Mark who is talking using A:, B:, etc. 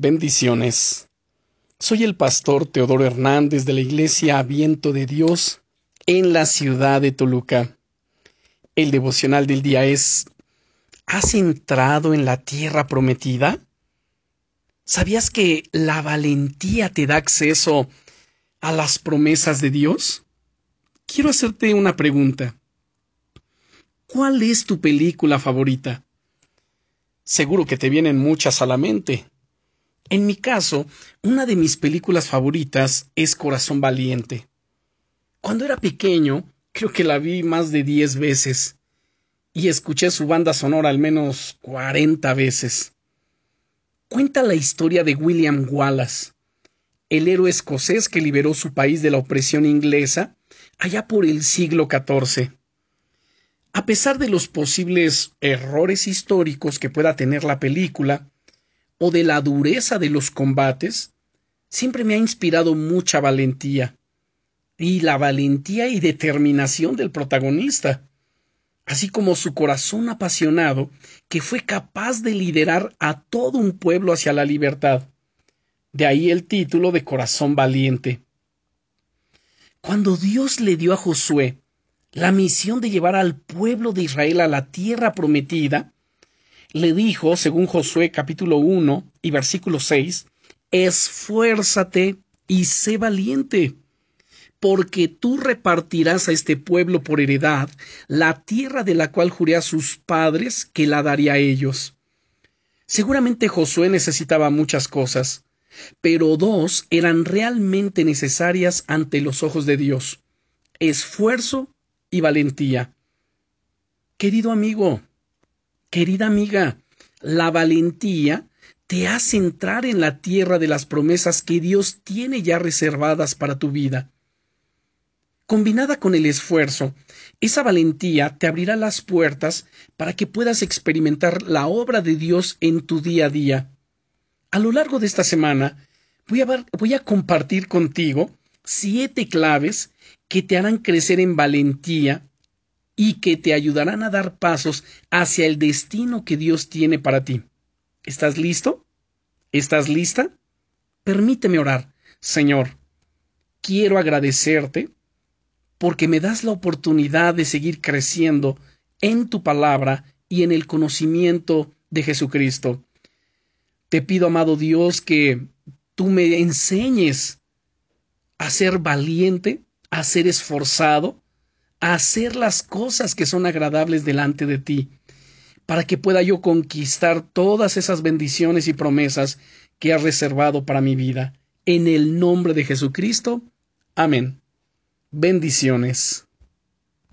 A: Bendiciones. Soy el pastor Teodoro Hernández de la Iglesia Viento de Dios en la ciudad de Toluca. El devocional del día es ¿Has entrado en la tierra prometida? ¿Sabías que la valentía te da acceso a las promesas de Dios? Quiero hacerte una pregunta. ¿Cuál es tu película favorita? Seguro que te vienen muchas a la mente. En mi caso, una de mis películas favoritas es Corazón Valiente. Cuando era pequeño, creo que la vi más de diez veces y escuché su banda sonora al menos cuarenta veces. Cuenta la historia de William Wallace, el héroe escocés que liberó su país de la opresión inglesa allá por el siglo XIV. A pesar de los posibles errores históricos que pueda tener la película, o de la dureza de los combates, siempre me ha inspirado mucha valentía. Y la valentía y determinación del protagonista, así como su corazón apasionado, que fue capaz de liderar a todo un pueblo hacia la libertad. De ahí el título de Corazón Valiente. Cuando Dios le dio a Josué la misión de llevar al pueblo de Israel a la tierra prometida, le dijo, según Josué capítulo 1 y versículo 6, esfuérzate y sé valiente, porque tú repartirás a este pueblo por heredad la tierra de la cual juré a sus padres que la daría a ellos. Seguramente Josué necesitaba muchas cosas, pero dos eran realmente necesarias ante los ojos de Dios esfuerzo y valentía. Querido amigo, Querida amiga, la valentía te hace entrar en la tierra de las promesas que Dios tiene ya reservadas para tu vida. Combinada con el esfuerzo, esa valentía te abrirá las puertas para que puedas experimentar la obra de Dios en tu día a día. A lo largo de esta semana voy a, voy a compartir contigo siete claves que te harán crecer en valentía y que te ayudarán a dar pasos hacia el destino que Dios tiene para ti. ¿Estás listo? ¿Estás lista? Permíteme orar. Señor, quiero agradecerte porque me das la oportunidad de seguir creciendo en tu palabra y en el conocimiento de Jesucristo. Te pido, amado Dios, que tú me enseñes a ser valiente, a ser esforzado, hacer las cosas que son agradables delante de ti, para que pueda yo conquistar todas esas bendiciones y promesas que has reservado para mi vida. En el nombre de Jesucristo. Amén. Bendiciones.